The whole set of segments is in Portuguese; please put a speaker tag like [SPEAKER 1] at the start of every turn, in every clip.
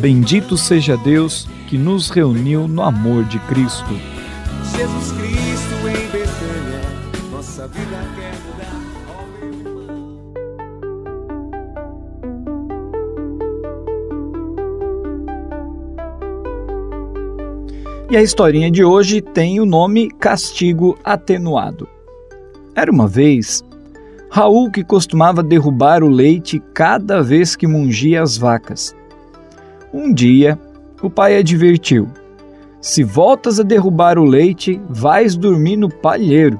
[SPEAKER 1] Bendito seja Deus que nos reuniu no amor de Cristo.
[SPEAKER 2] Jesus Cristo em Betânia, nossa vida quer mudar.
[SPEAKER 1] E a historinha de hoje tem o nome Castigo Atenuado. Era uma vez Raul que costumava derrubar o leite cada vez que mungia as vacas. Um dia, o pai advertiu: Se voltas a derrubar o leite, vais dormir no palheiro.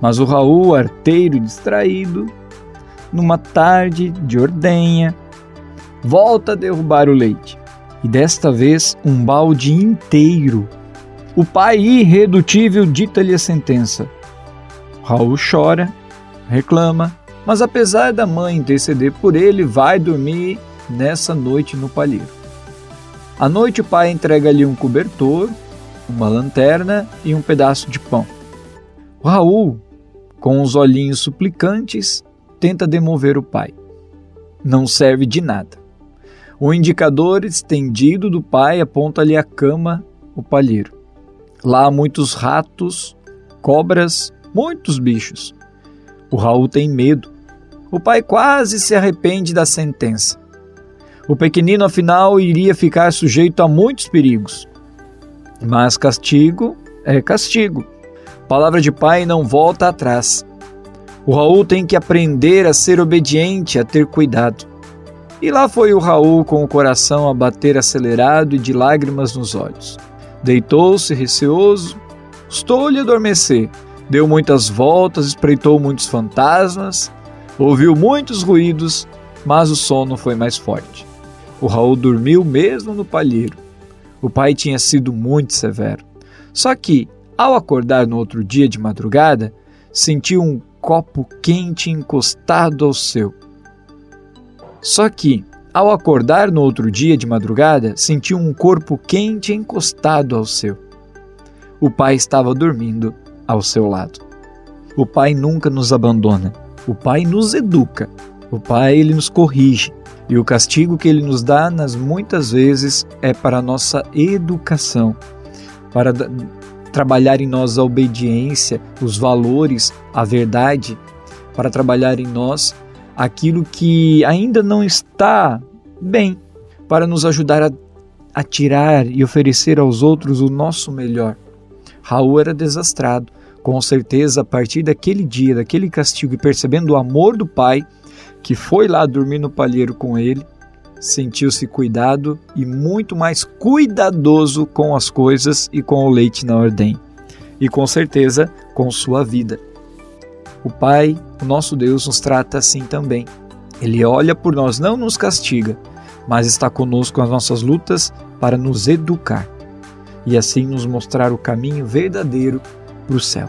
[SPEAKER 1] Mas o Raul, arteiro distraído, numa tarde de ordenha, volta a derrubar o leite e desta vez um balde inteiro. O pai irredutível dita-lhe a sentença. Raul chora, reclama, mas apesar da mãe interceder por ele, vai dormir nessa noite no palheiro. À noite o pai entrega-lhe um cobertor, uma lanterna e um pedaço de pão. O Raul, com os olhinhos suplicantes, tenta demover o pai. Não serve de nada. O indicador estendido do pai aponta-lhe a cama, o palheiro. Lá há muitos ratos, cobras, muitos bichos. O Raul tem medo. O pai quase se arrepende da sentença. O pequenino, afinal, iria ficar sujeito a muitos perigos. Mas castigo é castigo. Palavra de pai não volta atrás. O Raul tem que aprender a ser obediente, a ter cuidado. E lá foi o Raul com o coração a bater acelerado e de lágrimas nos olhos. Deitou-se receoso, custou-lhe adormecer, deu muitas voltas, espreitou muitos fantasmas, ouviu muitos ruídos, mas o sono foi mais forte. O Raul dormiu mesmo no palheiro. O pai tinha sido muito severo. Só que, ao acordar no outro dia de madrugada, sentiu um copo quente encostado ao seu. Só que, ao acordar no outro dia de madrugada, sentiu um corpo quente encostado ao seu. O pai estava dormindo ao seu lado. O pai nunca nos abandona. O pai nos educa. O pai ele nos corrige. E o castigo que ele nos dá, nas muitas vezes, é para a nossa educação, para trabalhar em nós a obediência, os valores, a verdade, para trabalhar em nós aquilo que ainda não está bem, para nos ajudar a, a tirar e oferecer aos outros o nosso melhor. Raul era desastrado. Com certeza, a partir daquele dia, daquele castigo e percebendo o amor do pai, que foi lá dormir no palheiro com ele, sentiu-se cuidado e muito mais cuidadoso com as coisas e com o leite na ordem. E com certeza com sua vida. O Pai, o nosso Deus, nos trata assim também. Ele olha por nós, não nos castiga, mas está conosco nas nossas lutas para nos educar e assim nos mostrar o caminho verdadeiro para o céu.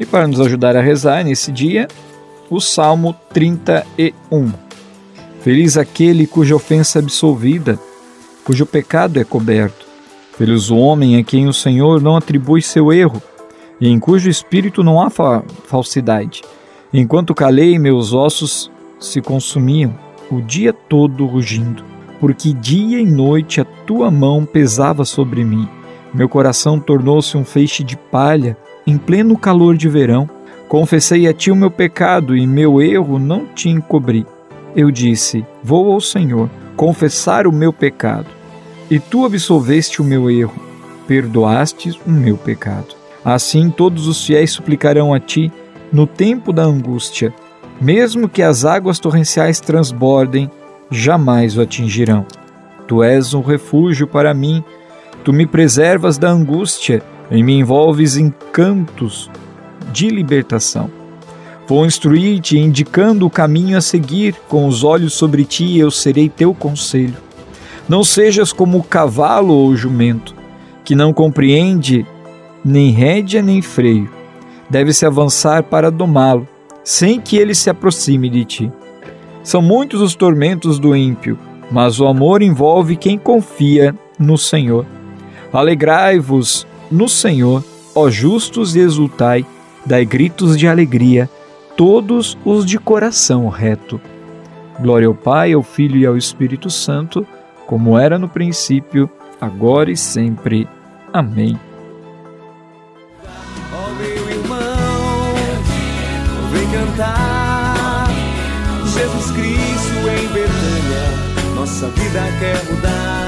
[SPEAKER 1] E para nos ajudar a rezar nesse dia, o Salmo 31. Feliz aquele cuja ofensa é absolvida, cujo pecado é coberto. Feliz o homem a quem o Senhor não atribui seu erro, e em cujo espírito não há fa falsidade. Enquanto calei, meus ossos se consumiam, o dia todo rugindo, porque dia e noite a tua mão pesava sobre mim. Meu coração tornou-se um feixe de palha em pleno calor de verão. Confessei a ti o meu pecado e meu erro não te encobri. Eu disse: Vou ao Senhor confessar o meu pecado. E tu absolveste o meu erro, perdoaste o meu pecado. Assim todos os fiéis suplicarão a ti no tempo da angústia. Mesmo que as águas torrenciais transbordem, jamais o atingirão. Tu és um refúgio para mim, tu me preservas da angústia e me envolves em cantos de libertação. Vou instruir-te, indicando o caminho a seguir, com os olhos sobre ti eu serei teu conselho. Não sejas como o cavalo ou o jumento, que não compreende nem rédea nem freio. Deve-se avançar para domá-lo, sem que ele se aproxime de ti. São muitos os tormentos do ímpio, mas o amor envolve quem confia no Senhor. Alegrai-vos no Senhor, ó justos, exultai, dai gritos de alegria, todos os de coração reto. Glória ao Pai, ao Filho e ao Espírito Santo, como era no princípio, agora e sempre. Amém.
[SPEAKER 2] Ó meu irmão, vem cantar. Jesus Cristo em Betânia, nossa vida quer mudar.